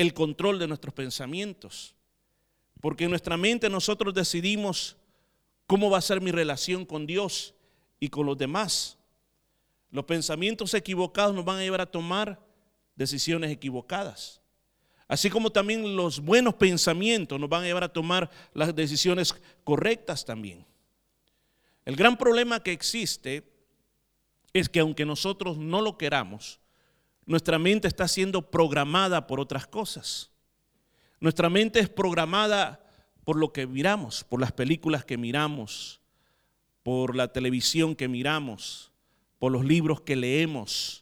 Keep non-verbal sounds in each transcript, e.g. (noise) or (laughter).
el control de nuestros pensamientos. Porque en nuestra mente nosotros decidimos cómo va a ser mi relación con Dios y con los demás. Los pensamientos equivocados nos van a llevar a tomar decisiones equivocadas. Así como también los buenos pensamientos nos van a llevar a tomar las decisiones correctas también. El gran problema que existe es que aunque nosotros no lo queramos, nuestra mente está siendo programada por otras cosas. Nuestra mente es programada por lo que miramos, por las películas que miramos, por la televisión que miramos, por los libros que leemos,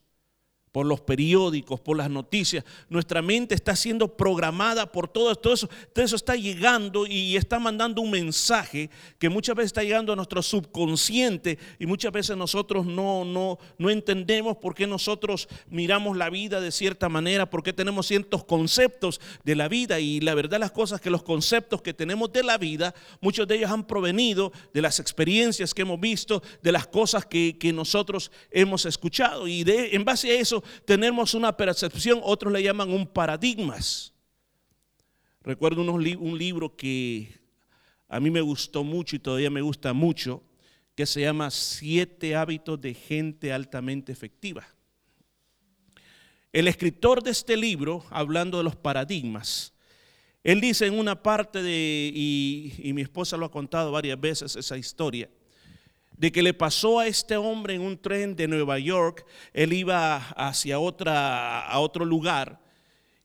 por los periódicos, por las noticias. Nuestra mente está siendo programada por todo, todo eso. Todo eso está llegando y está mandando un mensaje que muchas veces está llegando a nuestro subconsciente y muchas veces nosotros no, no, no entendemos por qué nosotros miramos la vida de cierta manera, por qué tenemos ciertos conceptos de la vida. Y la verdad las cosas que los conceptos que tenemos de la vida, muchos de ellos han provenido de las experiencias que hemos visto, de las cosas que, que nosotros hemos escuchado. Y de, en base a eso tenemos una percepción, otros le llaman un paradigmas. Recuerdo un libro que a mí me gustó mucho y todavía me gusta mucho, que se llama Siete hábitos de gente altamente efectiva. El escritor de este libro, hablando de los paradigmas, él dice en una parte de, y, y mi esposa lo ha contado varias veces esa historia, de que le pasó a este hombre en un tren de Nueva York. Él iba hacia otra, a otro lugar.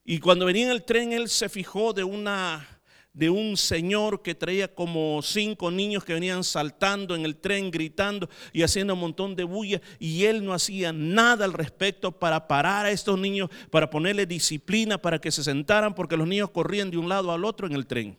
Y cuando venía en el tren, él se fijó de una de un señor que traía como cinco niños que venían saltando en el tren, gritando y haciendo un montón de bulla, y él no hacía nada al respecto para parar a estos niños, para ponerle disciplina, para que se sentaran, porque los niños corrían de un lado al otro en el tren.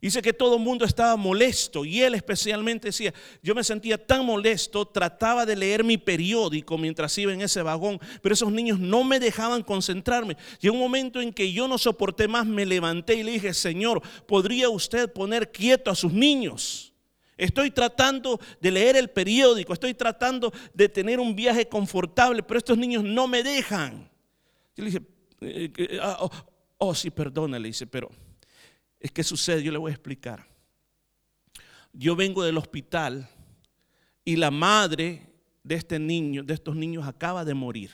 Dice que todo el mundo estaba molesto y él especialmente decía, yo me sentía tan molesto, trataba de leer mi periódico mientras iba en ese vagón, pero esos niños no me dejaban concentrarme. Y un momento en que yo no soporté más, me levanté y le dije, Señor, ¿podría usted poner quieto a sus niños? Estoy tratando de leer el periódico, estoy tratando de tener un viaje confortable, pero estos niños no me dejan. Yo le dije, eh, eh, ah, oh, oh, sí, perdona, le dice, pero es que sucede, yo le voy a explicar. Yo vengo del hospital y la madre de este niño, de estos niños acaba de morir.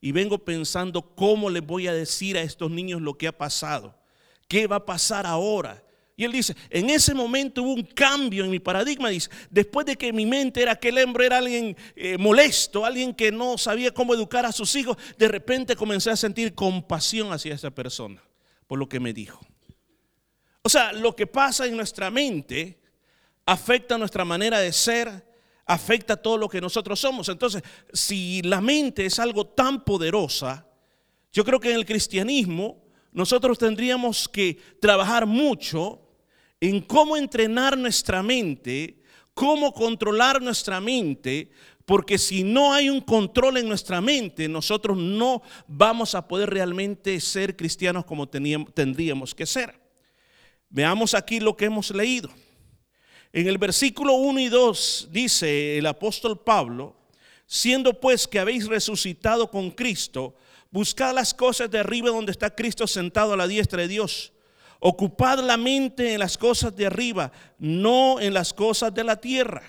Y vengo pensando cómo les voy a decir a estos niños lo que ha pasado. ¿Qué va a pasar ahora? Y él dice, en ese momento hubo un cambio en mi paradigma. Dice, después de que mi mente era aquel hombre era alguien eh, molesto, alguien que no sabía cómo educar a sus hijos, de repente comencé a sentir compasión hacia esa persona por lo que me dijo. O sea, lo que pasa en nuestra mente afecta nuestra manera de ser, afecta todo lo que nosotros somos. Entonces, si la mente es algo tan poderosa, yo creo que en el cristianismo nosotros tendríamos que trabajar mucho en cómo entrenar nuestra mente, cómo controlar nuestra mente, porque si no hay un control en nuestra mente, nosotros no vamos a poder realmente ser cristianos como tendríamos que ser. Veamos aquí lo que hemos leído. En el versículo 1 y 2 dice el apóstol Pablo, siendo pues que habéis resucitado con Cristo, buscad las cosas de arriba donde está Cristo sentado a la diestra de Dios. Ocupad la mente en las cosas de arriba, no en las cosas de la tierra.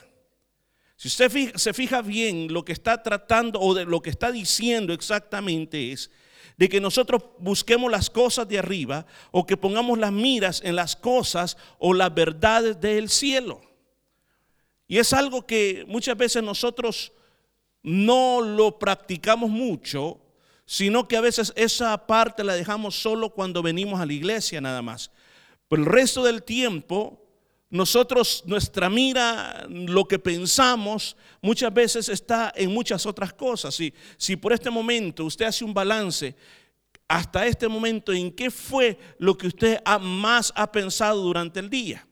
Si usted se fija bien, lo que está tratando o de lo que está diciendo exactamente es de que nosotros busquemos las cosas de arriba o que pongamos las miras en las cosas o las verdades del cielo. Y es algo que muchas veces nosotros no lo practicamos mucho, sino que a veces esa parte la dejamos solo cuando venimos a la iglesia nada más. Pero el resto del tiempo, nosotros, nuestra mira, lo que pensamos, muchas veces está en muchas otras cosas. Si, si por este momento usted hace un balance, hasta este momento, ¿en qué fue lo que usted más ha pensado durante el día?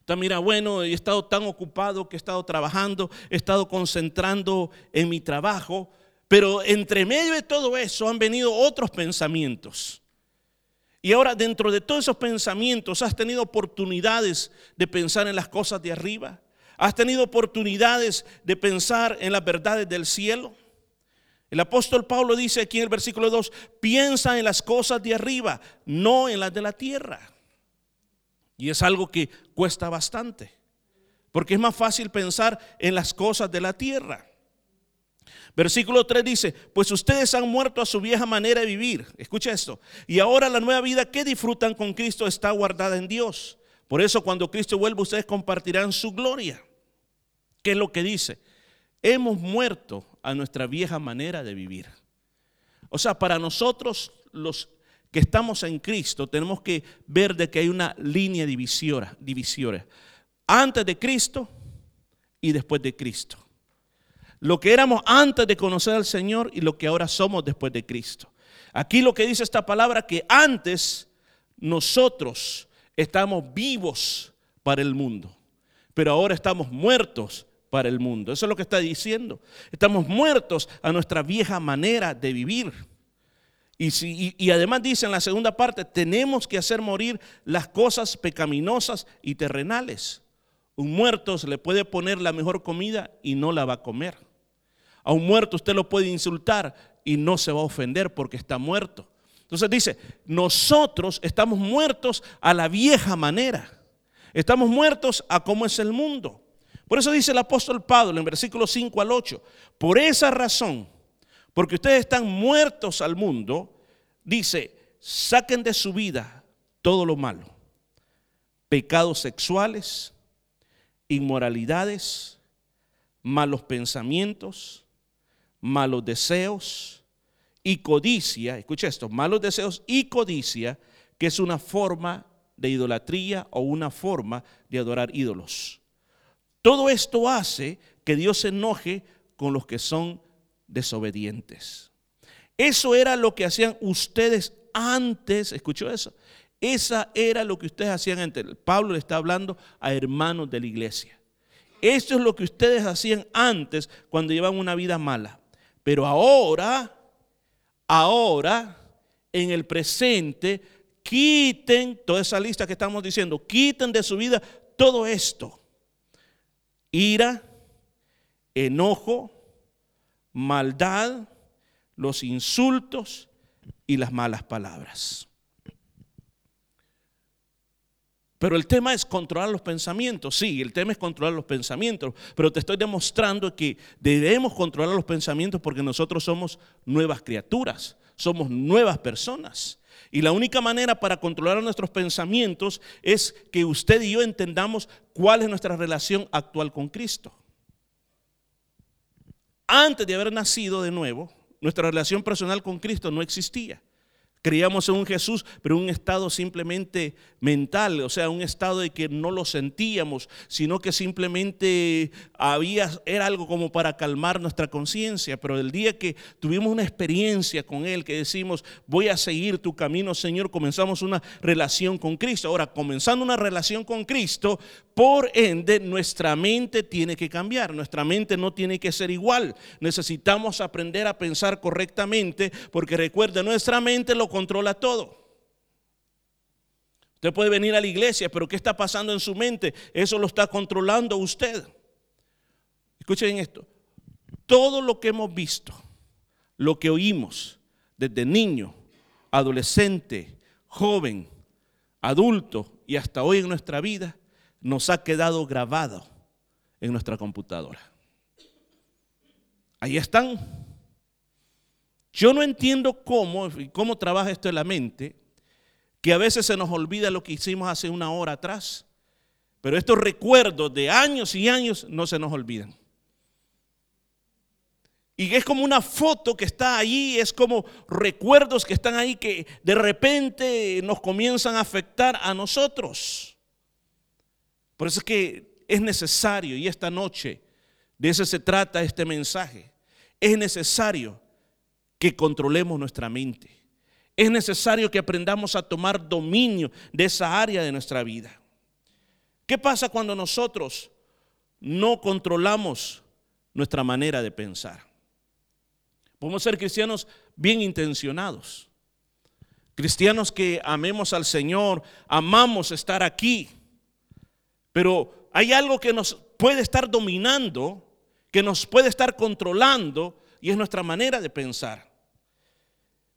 Usted mira, bueno, he estado tan ocupado que he estado trabajando, he estado concentrando en mi trabajo, pero entre medio de todo eso han venido otros pensamientos. Y ahora dentro de todos esos pensamientos has tenido oportunidades de pensar en las cosas de arriba. Has tenido oportunidades de pensar en las verdades del cielo. El apóstol Pablo dice aquí en el versículo 2, piensa en las cosas de arriba, no en las de la tierra. Y es algo que cuesta bastante, porque es más fácil pensar en las cosas de la tierra. Versículo 3 dice, pues ustedes han muerto a su vieja manera de vivir. Escucha esto. Y ahora la nueva vida que disfrutan con Cristo está guardada en Dios. Por eso cuando Cristo vuelva ustedes compartirán su gloria. ¿Qué es lo que dice? Hemos muerto a nuestra vieja manera de vivir. O sea, para nosotros los que estamos en Cristo tenemos que ver de que hay una línea divisoria. Antes de Cristo y después de Cristo. Lo que éramos antes de conocer al Señor y lo que ahora somos después de Cristo. Aquí lo que dice esta palabra que antes nosotros estamos vivos para el mundo, pero ahora estamos muertos para el mundo. Eso es lo que está diciendo. Estamos muertos a nuestra vieja manera de vivir. Y, además dice en la segunda parte, tenemos que hacer morir las cosas pecaminosas y terrenales. Un muerto se le puede poner la mejor comida y no la va a comer. A un muerto usted lo puede insultar y no se va a ofender porque está muerto. Entonces dice, nosotros estamos muertos a la vieja manera. Estamos muertos a cómo es el mundo. Por eso dice el apóstol Pablo en versículos 5 al 8, por esa razón, porque ustedes están muertos al mundo, dice, saquen de su vida todo lo malo, pecados sexuales, inmoralidades, malos pensamientos, malos deseos y codicia, escucha esto, malos deseos y codicia, que es una forma de idolatría o una forma de adorar ídolos. Todo esto hace que Dios se enoje con los que son desobedientes. Eso era lo que hacían ustedes antes, escuchó eso. Esa era lo que ustedes hacían antes. Pablo le está hablando a hermanos de la iglesia. Esto es lo que ustedes hacían antes cuando llevaban una vida mala. Pero ahora, ahora, en el presente, quiten toda esa lista que estamos diciendo, quiten de su vida todo esto ira, enojo, maldad, los insultos y las malas palabras. Pero el tema es controlar los pensamientos. Sí, el tema es controlar los pensamientos. Pero te estoy demostrando que debemos controlar los pensamientos porque nosotros somos nuevas criaturas, somos nuevas personas. Y la única manera para controlar nuestros pensamientos es que usted y yo entendamos cuál es nuestra relación actual con Cristo. Antes de haber nacido de nuevo, nuestra relación personal con Cristo no existía. Creíamos en un Jesús, pero un estado simplemente mental, o sea, un estado de que no lo sentíamos, sino que simplemente había, era algo como para calmar nuestra conciencia. Pero el día que tuvimos una experiencia con Él, que decimos, voy a seguir tu camino, Señor, comenzamos una relación con Cristo. Ahora, comenzando una relación con Cristo, por ende, nuestra mente tiene que cambiar, nuestra mente no tiene que ser igual. Necesitamos aprender a pensar correctamente, porque recuerde, nuestra mente lo controla todo. Usted puede venir a la iglesia, pero ¿qué está pasando en su mente? Eso lo está controlando usted. Escuchen esto. Todo lo que hemos visto, lo que oímos desde niño, adolescente, joven, adulto y hasta hoy en nuestra vida, nos ha quedado grabado en nuestra computadora. Ahí están. Yo no entiendo cómo, cómo trabaja esto en la mente, que a veces se nos olvida lo que hicimos hace una hora atrás, pero estos recuerdos de años y años no se nos olvidan. Y es como una foto que está ahí, es como recuerdos que están ahí que de repente nos comienzan a afectar a nosotros. Por eso es que es necesario, y esta noche de eso se trata este mensaje, es necesario que controlemos nuestra mente. Es necesario que aprendamos a tomar dominio de esa área de nuestra vida. ¿Qué pasa cuando nosotros no controlamos nuestra manera de pensar? Podemos ser cristianos bien intencionados, cristianos que amemos al Señor, amamos estar aquí, pero hay algo que nos puede estar dominando, que nos puede estar controlando y es nuestra manera de pensar.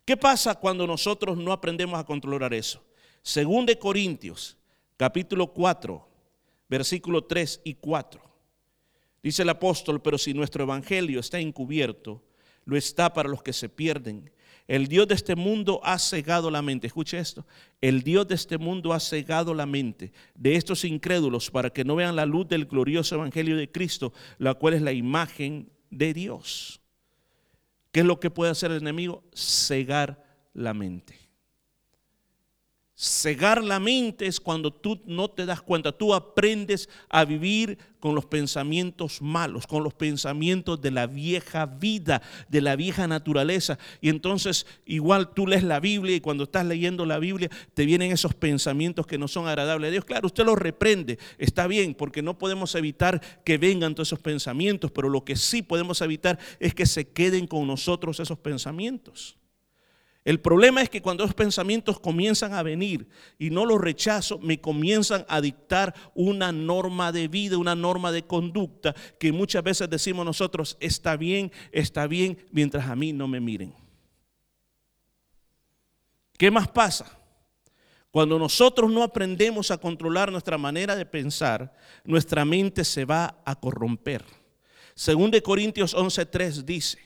¿Qué pasa cuando nosotros no aprendemos a controlar eso? Según de Corintios, capítulo 4, versículo 3 y 4. Dice el apóstol, pero si nuestro evangelio está encubierto, lo está para los que se pierden. El Dios de este mundo ha cegado la mente. Escuche esto. El Dios de este mundo ha cegado la mente de estos incrédulos para que no vean la luz del glorioso evangelio de Cristo, la cual es la imagen de Dios. ¿Qué es lo que puede hacer el enemigo? Cegar la mente. Cegar la mente es cuando tú no te das cuenta, tú aprendes a vivir con los pensamientos malos, con los pensamientos de la vieja vida, de la vieja naturaleza. Y entonces igual tú lees la Biblia y cuando estás leyendo la Biblia te vienen esos pensamientos que no son agradables a Dios. Claro, usted los reprende, está bien, porque no podemos evitar que vengan todos esos pensamientos, pero lo que sí podemos evitar es que se queden con nosotros esos pensamientos. El problema es que cuando esos pensamientos comienzan a venir y no los rechazo, me comienzan a dictar una norma de vida, una norma de conducta que muchas veces decimos nosotros, está bien, está bien, mientras a mí no me miren. ¿Qué más pasa? Cuando nosotros no aprendemos a controlar nuestra manera de pensar, nuestra mente se va a corromper. Según de Corintios 11:3 dice,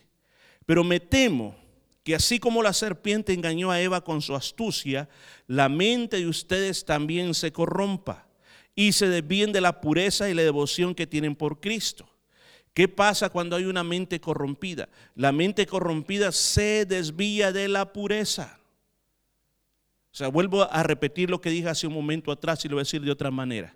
pero me temo que así como la serpiente engañó a Eva con su astucia, la mente de ustedes también se corrompa y se desvíen de la pureza y la devoción que tienen por Cristo. ¿Qué pasa cuando hay una mente corrompida? La mente corrompida se desvía de la pureza. O sea, vuelvo a repetir lo que dije hace un momento atrás y lo voy a decir de otra manera.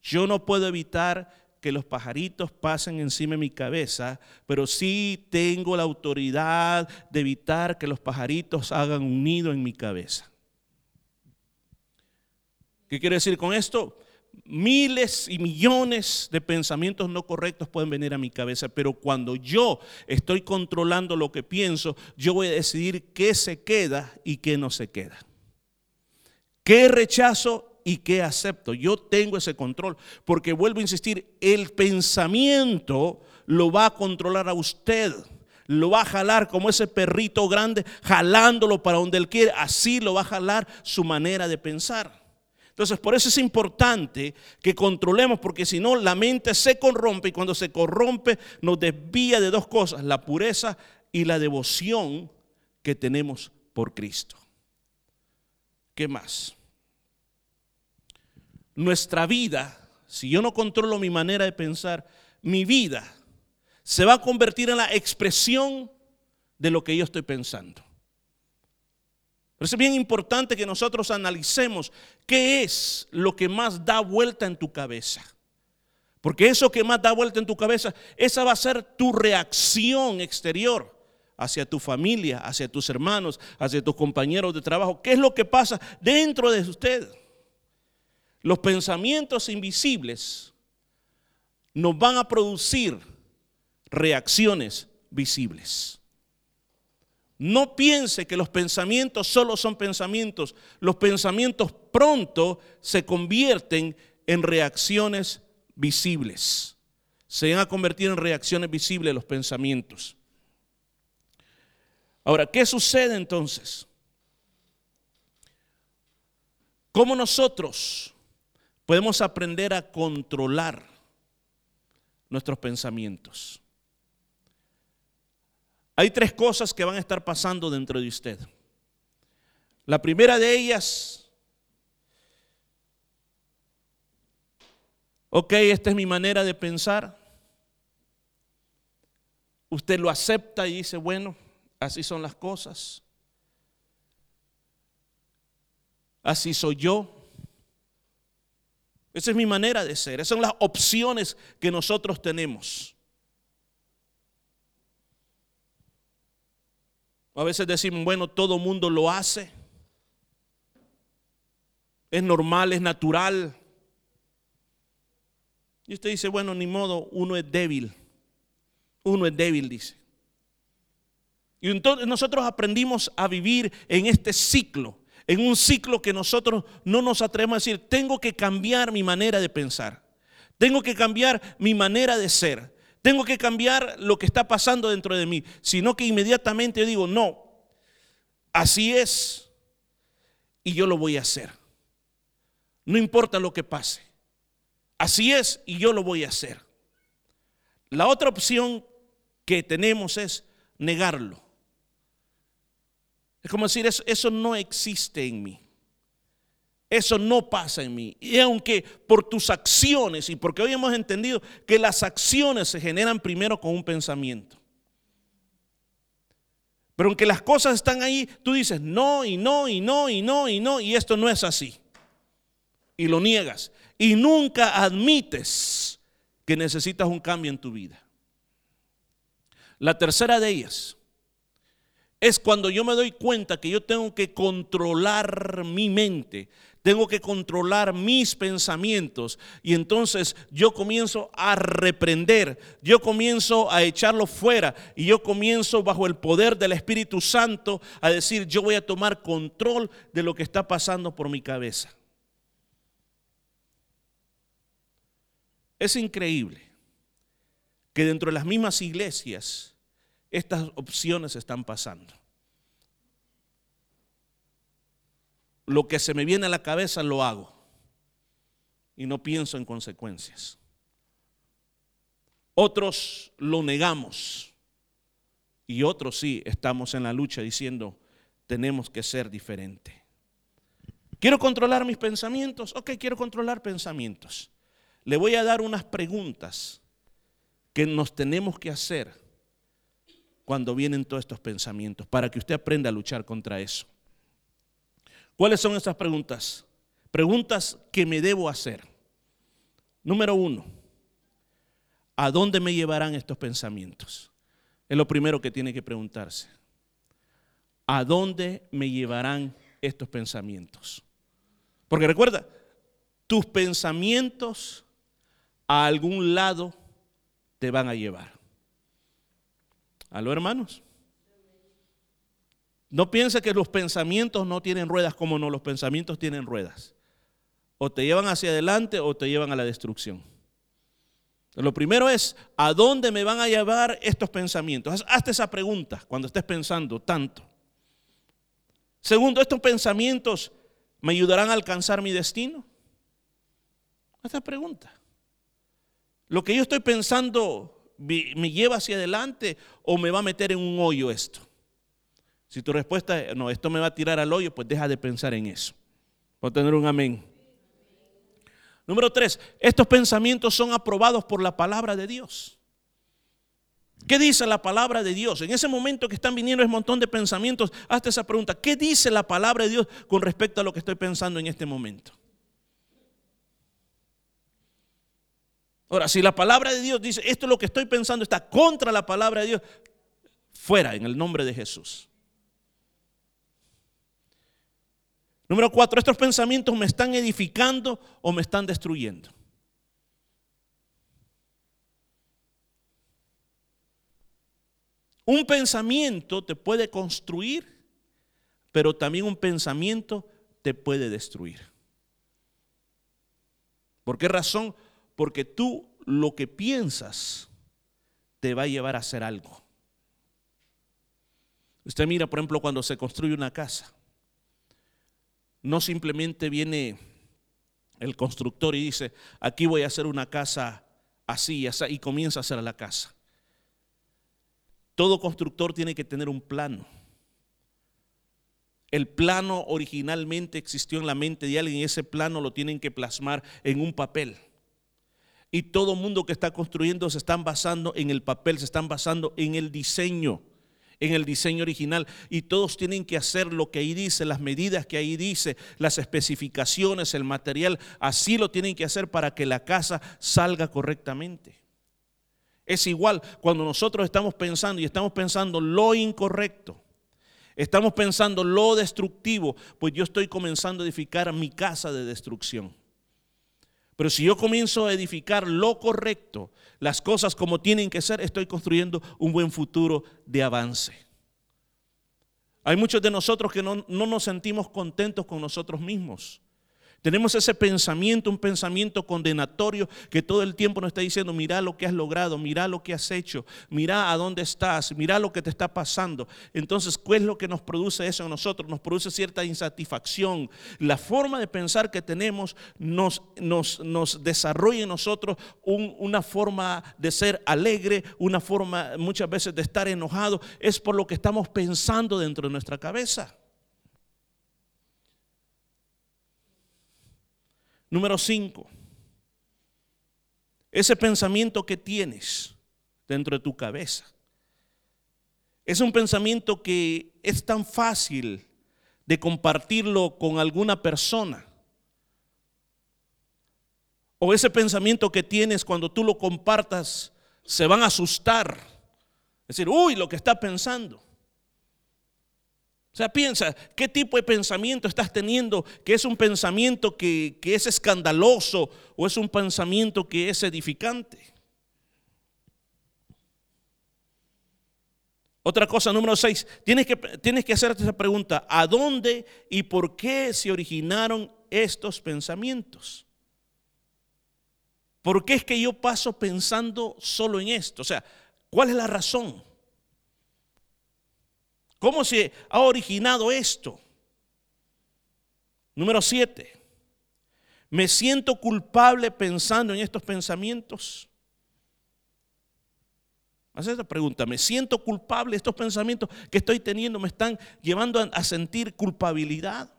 Yo no puedo evitar que los pajaritos pasen encima de mi cabeza, pero sí tengo la autoridad de evitar que los pajaritos hagan un nido en mi cabeza. ¿Qué quiere decir con esto? Miles y millones de pensamientos no correctos pueden venir a mi cabeza, pero cuando yo estoy controlando lo que pienso, yo voy a decidir qué se queda y qué no se queda. ¿Qué rechazo y qué acepto. Yo tengo ese control, porque vuelvo a insistir, el pensamiento lo va a controlar a usted. Lo va a jalar como ese perrito grande, jalándolo para donde él quiere. Así lo va a jalar su manera de pensar. Entonces, por eso es importante que controlemos, porque si no, la mente se corrompe y cuando se corrompe nos desvía de dos cosas, la pureza y la devoción que tenemos por Cristo. ¿Qué más? Nuestra vida, si yo no controlo mi manera de pensar, mi vida se va a convertir en la expresión de lo que yo estoy pensando. Por eso es bien importante que nosotros analicemos qué es lo que más da vuelta en tu cabeza. Porque eso que más da vuelta en tu cabeza, esa va a ser tu reacción exterior hacia tu familia, hacia tus hermanos, hacia tus compañeros de trabajo. ¿Qué es lo que pasa dentro de usted? Los pensamientos invisibles nos van a producir reacciones visibles. No piense que los pensamientos solo son pensamientos. Los pensamientos pronto se convierten en reacciones visibles. Se van a convertir en reacciones visibles los pensamientos. Ahora, ¿qué sucede entonces? ¿Cómo nosotros podemos aprender a controlar nuestros pensamientos. Hay tres cosas que van a estar pasando dentro de usted. La primera de ellas, ok, esta es mi manera de pensar. Usted lo acepta y dice, bueno, así son las cosas. Así soy yo. Esa es mi manera de ser. Esas son las opciones que nosotros tenemos. A veces decimos, bueno, todo mundo lo hace. Es normal, es natural. Y usted dice, bueno, ni modo, uno es débil. Uno es débil, dice. Y entonces nosotros aprendimos a vivir en este ciclo en un ciclo que nosotros no nos atrevemos a decir, tengo que cambiar mi manera de pensar, tengo que cambiar mi manera de ser, tengo que cambiar lo que está pasando dentro de mí, sino que inmediatamente digo, no, así es y yo lo voy a hacer. No importa lo que pase. Así es y yo lo voy a hacer. La otra opción que tenemos es negarlo. Es como decir, eso, no existe en mí. Eso no pasa en mí. Y aunque por tus acciones, y porque hoy hemos entendido que las acciones se generan primero con un pensamiento. Pero aunque las cosas están ahí, tú dices no y no y no y no y no, y esto no es así. Y lo niegas. Y nunca admites que necesitas un cambio en tu vida. La tercera de ellas es cuando yo me doy cuenta que yo tengo que controlar mi mente, tengo que controlar mis pensamientos y entonces yo comienzo a reprender, yo comienzo a echarlo fuera y yo comienzo bajo el poder del Espíritu Santo a decir, yo voy a tomar control de lo que está pasando por mi cabeza. Es increíble que dentro de las mismas iglesias estas opciones están pasando. Lo que se me viene a la cabeza lo hago y no pienso en consecuencias. Otros lo negamos y otros sí estamos en la lucha diciendo tenemos que ser diferente. ¿Quiero controlar mis pensamientos? Ok, quiero controlar pensamientos. Le voy a dar unas preguntas que nos tenemos que hacer cuando vienen todos estos pensamientos, para que usted aprenda a luchar contra eso. ¿Cuáles son esas preguntas? Preguntas que me debo hacer. Número uno, ¿a dónde me llevarán estos pensamientos? Es lo primero que tiene que preguntarse. ¿A dónde me llevarán estos pensamientos? Porque recuerda, tus pensamientos a algún lado te van a llevar. ¿Aló, hermanos? No piense que los pensamientos no tienen ruedas como no, los pensamientos tienen ruedas. O te llevan hacia adelante o te llevan a la destrucción. Lo primero es, ¿a dónde me van a llevar estos pensamientos? Hazte esa pregunta cuando estés pensando tanto. Segundo, ¿estos pensamientos me ayudarán a alcanzar mi destino? Esta pregunta. Lo que yo estoy pensando me lleva hacia adelante o me va a meter en un hoyo esto. Si tu respuesta es, no, esto me va a tirar al hoyo, pues deja de pensar en eso. Por tener un amén. Número tres, estos pensamientos son aprobados por la palabra de Dios. ¿Qué dice la palabra de Dios? En ese momento que están viniendo ese montón de pensamientos, hazte esa pregunta. ¿Qué dice la palabra de Dios con respecto a lo que estoy pensando en este momento? Ahora, si la palabra de Dios dice, esto es lo que estoy pensando, está contra la palabra de Dios, fuera en el nombre de Jesús. Número cuatro, estos pensamientos me están edificando o me están destruyendo. Un pensamiento te puede construir, pero también un pensamiento te puede destruir. ¿Por qué razón? Porque tú lo que piensas te va a llevar a hacer algo. Usted mira, por ejemplo, cuando se construye una casa. No simplemente viene el constructor y dice, aquí voy a hacer una casa así y así, y comienza a hacer la casa. Todo constructor tiene que tener un plano. El plano originalmente existió en la mente de alguien y ese plano lo tienen que plasmar en un papel. Y todo mundo que está construyendo se están basando en el papel, se están basando en el diseño, en el diseño original. Y todos tienen que hacer lo que ahí dice, las medidas que ahí dice, las especificaciones, el material. Así lo tienen que hacer para que la casa salga correctamente. Es igual cuando nosotros estamos pensando y estamos pensando lo incorrecto. Estamos pensando lo destructivo, pues yo estoy comenzando a edificar mi casa de destrucción. Pero si yo comienzo a edificar lo correcto, las cosas como tienen que ser, estoy construyendo un buen futuro de avance. Hay muchos de nosotros que no, nos sentimos contentos con nosotros mismos, Tenemos ese pensamiento, un pensamiento condenatorio que todo el tiempo nos está diciendo, mira lo que has logrado, mira lo que has hecho, mira a dónde estás, mira lo que te está pasando. Entonces, ¿qué es lo que nos produce eso en nosotros? Nos produce cierta insatisfacción. La forma de pensar que tenemos nos desarrolla en nosotros una forma de ser alegre, una forma muchas veces de estar enojado. Es por lo que estamos pensando dentro de nuestra cabeza. Número cinco, ese pensamiento que tienes dentro de tu cabeza. Es un pensamiento que es tan fácil de compartirlo con alguna persona. O ese pensamiento que tienes cuando tú lo compartas, se van a asustar. Es decir, uy, lo que está pensando. O sea, piensa, ¿qué tipo de pensamiento estás teniendo? ¿Que es un pensamiento que, es escandaloso o es un pensamiento que es edificante? Otra cosa, número seis, tienes que, tienes que hacerte esa pregunta, ¿a dónde y por qué se originaron estos pensamientos? ¿Por qué es que yo paso pensando solo en esto? O sea, ¿cuál es la razón? ¿Cómo se ha originado esto? Número siete. ¿Me siento culpable pensando en estos pensamientos? Haz esta pregunta. ¿Me siento culpable? Estos pensamientos que estoy teniendo me están llevando a sentir culpabilidad.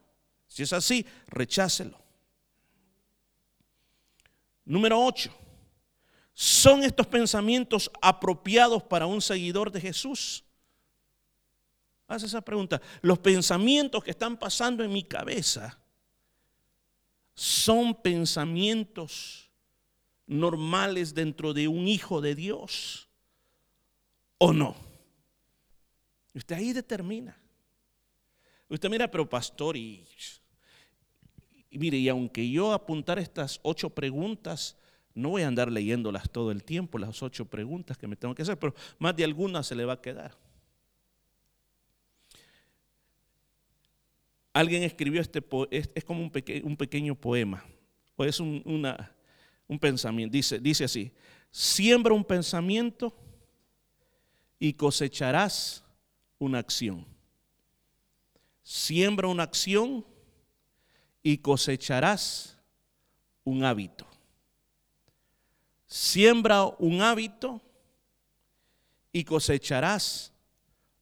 Si es así, rechácelo. Número ocho. ¿Son estos pensamientos apropiados para un seguidor de Jesús? Haz esa pregunta. Los pensamientos que están pasando en mi cabeza son pensamientos normales dentro de un hijo de Dios o no. Usted ahí determina. Usted mira, pero pastor, y, mire, y aunque yo apuntar estas ocho preguntas, no voy a andar leyéndolas todo el tiempo, las ocho preguntas que me tengo que hacer, pero más de alguna se le va a quedar. Alguien escribió este, es, es como un, pequeño poema, o es un, un pensamiento. Dice, dice así, siembra un pensamiento y cosecharás una acción. Siembra una acción y cosecharás un hábito. Siembra un hábito y cosecharás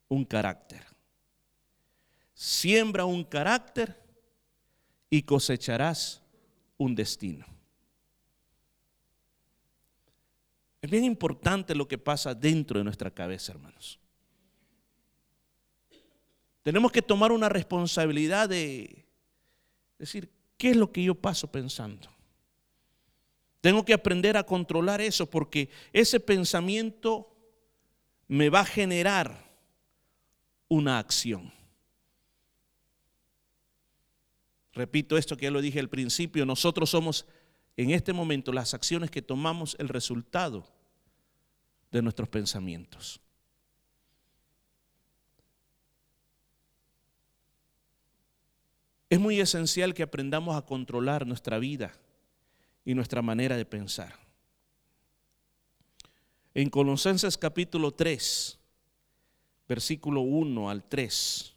un carácter. Siembra un carácter y cosecharás un destino. Es bien importante lo que pasa dentro de nuestra cabeza, hermanos. Tenemos que tomar una responsabilidad de decir, ¿qué es lo que yo paso pensando? Tengo que aprender a controlar eso porque ese pensamiento me va a generar una acción. Repito esto que ya lo dije al principio, nosotros somos en este momento las acciones que tomamos el resultado de nuestros pensamientos. Es muy esencial que aprendamos a controlar nuestra vida y nuestra manera de pensar. En Colosenses capítulo 3, versículo 1 al 3,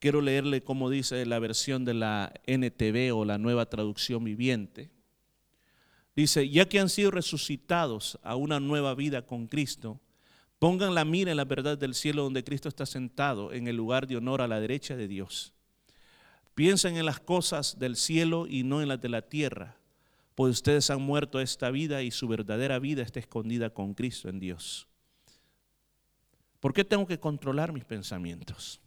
Quiero leerle cómo dice la versión de la NTV o la nueva traducción viviente. Dice, ya que han sido resucitados a una nueva vida con Cristo, pongan la mira en la verdad del cielo donde Cristo está sentado en el lugar de honor a la derecha de Dios. Piensen en las cosas del cielo y no en las de la tierra, pues ustedes han muerto esta vida y su verdadera vida está escondida con Cristo en Dios. ¿Por qué tengo que controlar mis pensamientos?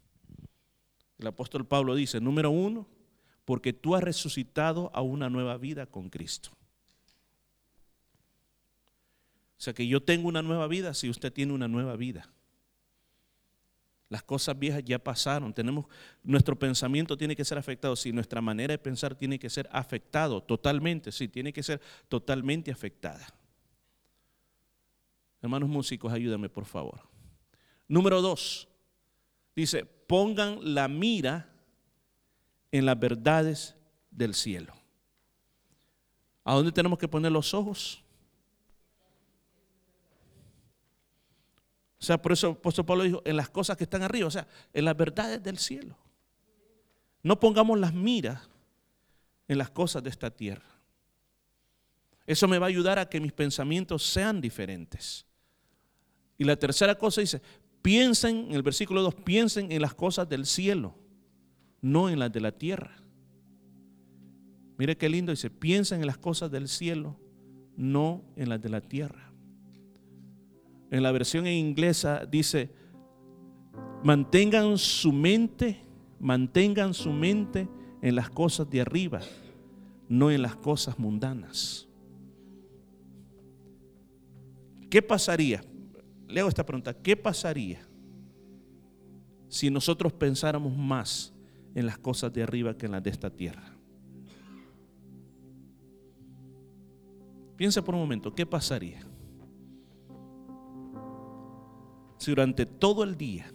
El apóstol Pablo dice, número uno, porque tú has resucitado a una nueva vida con Cristo. O sea que yo tengo una nueva vida si usted tiene una nueva vida. Las cosas viejas ya pasaron. Tenemos, nuestro pensamiento tiene que ser afectado. Si nuestra manera de pensar tiene que ser afectado totalmente, sí, tiene que ser totalmente afectada. Hermanos músicos, ayúdame por favor. Número dos, dice, pongan la mira en las verdades del cielo. ¿A dónde tenemos que poner los ojos? O sea, por eso el apóstol Pablo dijo, en las cosas que están arriba, o sea, en las verdades del cielo. No pongamos las miras en las cosas de esta tierra. Eso me va a ayudar a que mis pensamientos sean diferentes. Y la tercera cosa dice, piensen, en el versículo 2, piensen en las cosas del cielo, no en las de la tierra. Mire qué lindo, dice, piensen en las cosas del cielo, no en las de la tierra. En la versión inglesa dice, mantengan su mente, mantengan su mente en las cosas de arriba, no en las cosas mundanas. ¿Qué pasaría? Le hago esta pregunta, ¿qué pasaría si nosotros pensáramos más en las cosas de arriba que en las de esta tierra? Piensa por un momento, ¿qué pasaría? Si durante todo el día,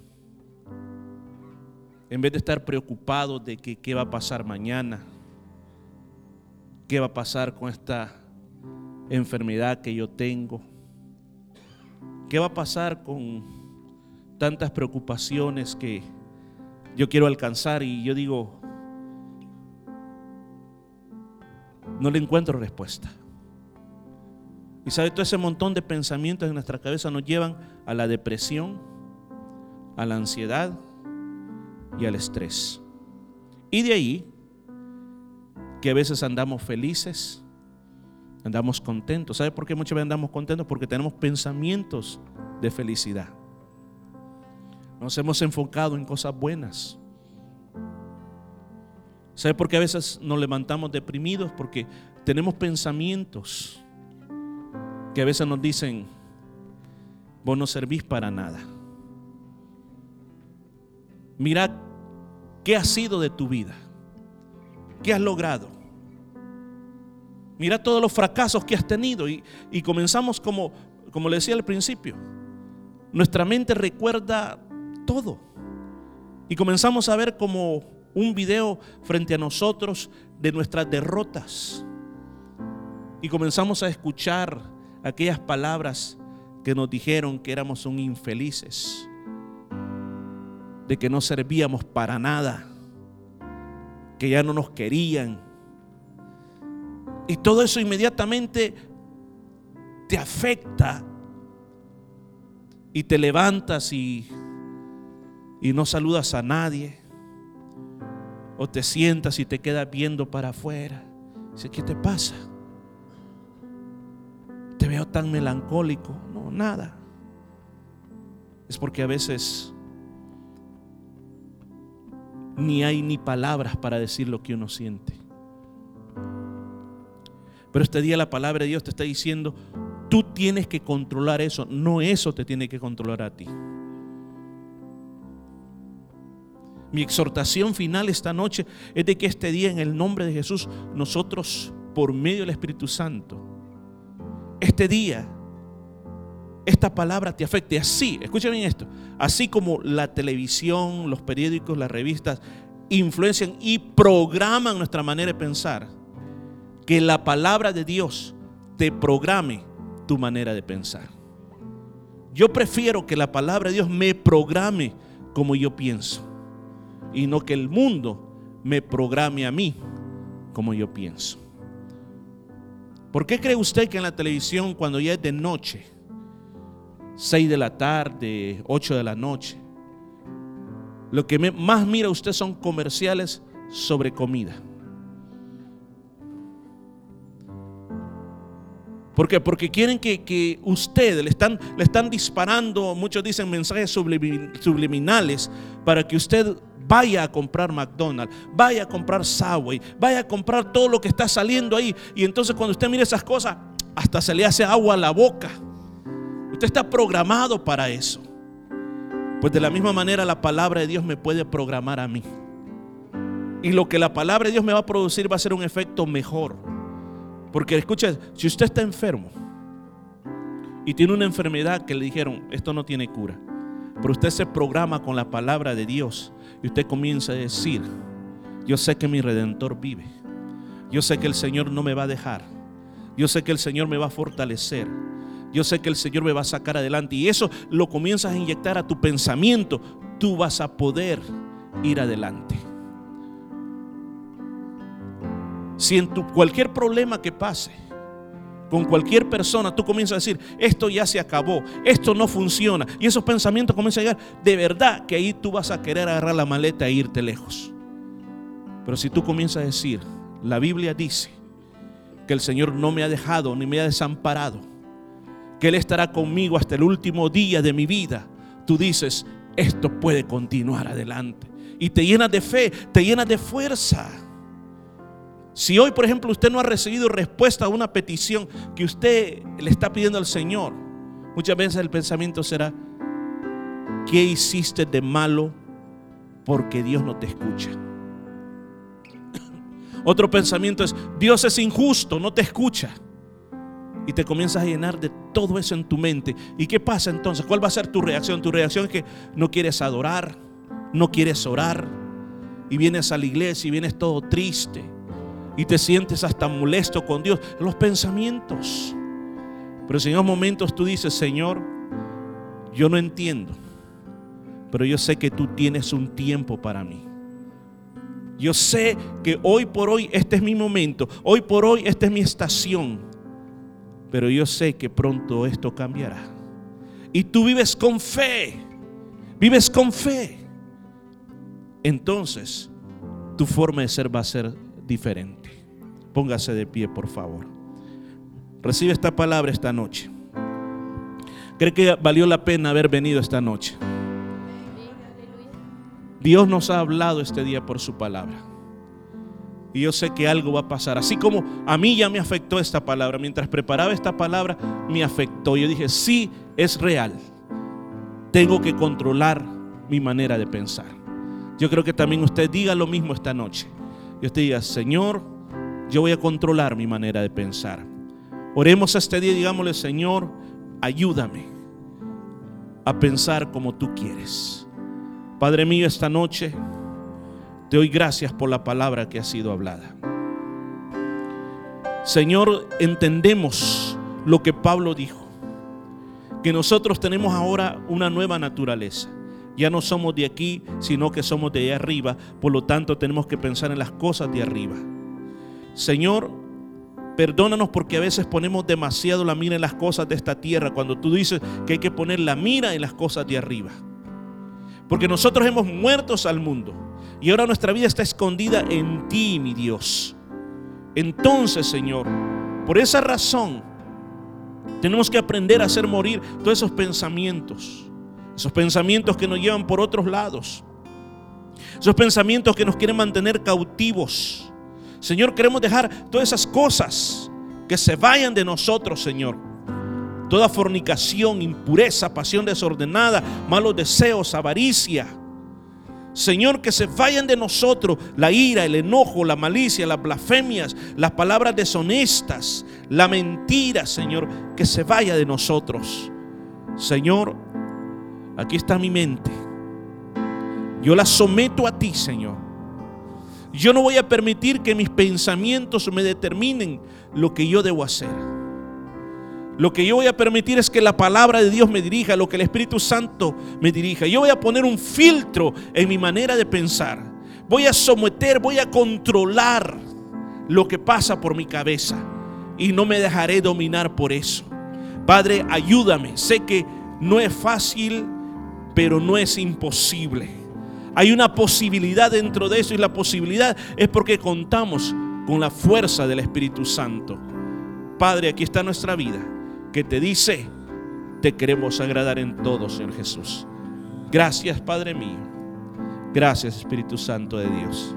en vez de estar preocupado de que qué va a pasar mañana, qué va a pasar con esta enfermedad que yo tengo, qué va a pasar con tantas preocupaciones que yo quiero alcanzar y yo digo, no le encuentro respuesta. Y sabe, todo ese montón de pensamientos en nuestra cabeza nos llevan a la depresión, a la ansiedad y al estrés. Y de ahí que a veces andamos felices, andamos contentos. ¿Sabe por qué muchas veces andamos contentos? Porque tenemos pensamientos de felicidad. Nos hemos enfocado en cosas buenas. ¿Sabe por qué a veces nos levantamos deprimidos? Porque tenemos pensamientos que a veces nos dicen, vos no servís para nada. Mira qué ha sido de tu vida, qué has logrado. Mira todos los fracasos que has tenido y, y comenzamos como, como le decía al principio, nuestra mente recuerda todo. Y comenzamos a ver como un video frente a nosotros de nuestras derrotas. Y comenzamos a escuchar aquellas palabras que nos dijeron que éramos un infelices, de que no servíamos para nada, que ya no nos querían. Y todo eso inmediatamente te afecta y te levantas y, y no saludas a nadie. O te sientas y te quedas viendo para afuera. Dice, ¿qué te pasa? te veo tan melancólico. No, nada. Es porque a veces ni hay ni palabras para decir lo que uno siente. Pero este día la palabra de Dios te está diciendo, tú tienes que controlar eso, no eso te tiene que controlar a ti. Mi exhortación final esta noche es de que este día en el nombre de Jesús nosotros por medio del Espíritu Santo este día esta palabra te afecte así, escuchen bien esto, así como la televisión, los periódicos, las revistas influencian y programan nuestra manera de pensar, que la palabra de Dios te programe tu manera de pensar. Yo prefiero que la palabra de Dios me programe como yo pienso y no que el mundo me programe a mí como yo pienso. ¿Por qué cree usted que en la televisión cuando ya es de noche, 6 de la tarde, 8 de la noche, lo que más mira usted son comerciales sobre comida? ¿Por qué? Porque quieren que, que usted le están, le están disparando, muchos dicen mensajes subliminales, para que usted vaya a comprar McDonald's, vaya a comprar Subway, vaya a comprar todo lo que está saliendo ahí. Y entonces cuando usted mira esas cosas, hasta se le hace agua a la boca. Usted está programado para eso. Pues de la misma manera la palabra de Dios me puede programar a mí. Y lo que la palabra de Dios me va a producir va a ser un efecto mejor. Porque escucha, si usted está enfermo y tiene una enfermedad que le dijeron, esto no tiene cura, pero usted se programa con la palabra de Dios y usted comienza a decir, yo sé que mi redentor vive. Yo sé que el Señor no me va a dejar. Yo sé que el Señor me va a fortalecer. Yo sé que el Señor me va a sacar adelante. Y eso lo comienzas a inyectar a tu pensamiento. Tú vas a poder ir adelante. Si en tu cualquier problema que pase, con cualquier persona, tú comienzas a decir, esto ya se acabó, esto no funciona. Y esos pensamientos comienzan a llegar. De verdad que ahí tú vas a querer agarrar la maleta e irte lejos. Pero si tú comienzas a decir, la Biblia dice que el Señor no me ha dejado ni me ha desamparado, que Él estará conmigo hasta el último día de mi vida, tú dices, esto puede continuar adelante. Y te llenas de fe, te llenas de fuerza. Si hoy, por ejemplo, usted no ha recibido respuesta a una petición que usted le está pidiendo al Señor, muchas veces el pensamiento será, ¿qué hiciste de malo porque Dios no te escucha? (coughs) Otro pensamiento es, Dios es injusto, no te escucha. Y te comienzas a llenar de todo eso en tu mente. ¿Y qué pasa entonces? ¿Cuál va a ser tu reacción? Tu reacción es que no quieres adorar, no quieres orar. Y vienes a la iglesia y vienes todo triste y te sientes hasta molesto con Dios. Los pensamientos. Pero en momentos tú dices, Señor, yo no entiendo, pero yo sé que tú tienes un tiempo para mí. Yo sé que hoy por hoy este es mi momento, hoy por hoy esta es mi estación, pero yo sé que pronto esto cambiará. Y tú vives con fe, vives con fe. Entonces, tu forma de ser va a ser diferente. Póngase de pie, por favor. Recibe esta palabra esta noche. ¿Cree que valió la pena haber venido esta noche? Dios nos ha hablado este día por su palabra. Y yo sé que algo va a pasar. Así como a mí ya me afectó esta palabra. Mientras preparaba esta palabra, me afectó. Yo dije, sí, es real. Tengo que controlar mi manera de pensar. Yo creo que también usted diga lo mismo esta noche. Y usted diga, Señor, yo voy a controlar mi manera de pensar. Oremos este día y digámosle, Señor, ayúdame a pensar como tú quieres. Padre mío, esta noche te doy gracias por la palabra que ha sido hablada. Señor, entendemos lo que Pablo dijo, que nosotros tenemos ahora una nueva naturaleza. Ya no somos de aquí, sino que somos de allá arriba. Por lo tanto, tenemos que pensar en las cosas de arriba. Señor, perdónanos porque a veces ponemos demasiado la mira en las cosas de esta tierra, cuando tú dices que hay que poner la mira en las cosas de arriba. Porque nosotros hemos muerto al mundo y ahora nuestra vida está escondida en ti, mi Dios. Entonces, Señor, por esa razón, tenemos que aprender a hacer morir todos esos pensamientos. Esos pensamientos que nos llevan por otros lados. Esos pensamientos que nos quieren mantener cautivos. Señor, queremos dejar todas esas cosas que se vayan de nosotros, Señor. Toda fornicación, impureza, pasión desordenada, malos deseos, avaricia. Señor, que se vayan de nosotros la ira, el enojo, la malicia, las blasfemias, las palabras deshonestas, la mentira, Señor, que se vaya de nosotros. Señor, aquí está mi mente. Yo la someto a ti, Señor. Yo no voy a permitir que mis pensamientos me determinen lo que yo debo hacer. Lo que yo voy a permitir es que la palabra de Dios me dirija, lo que el Espíritu Santo me dirija. Yo voy a poner un filtro en mi manera de pensar. Voy a someter, voy a controlar lo que pasa por mi cabeza. Y no me dejaré dominar por eso. Padre, ayúdame. Sé que no es fácil, pero no es imposible. Hay una posibilidad dentro de eso y la posibilidad es porque contamos con la fuerza del Espíritu Santo. Padre, aquí está nuestra vida que te dice, te queremos agradar en todo, Señor Jesús. Gracias, Padre mío. Gracias, Espíritu Santo de Dios.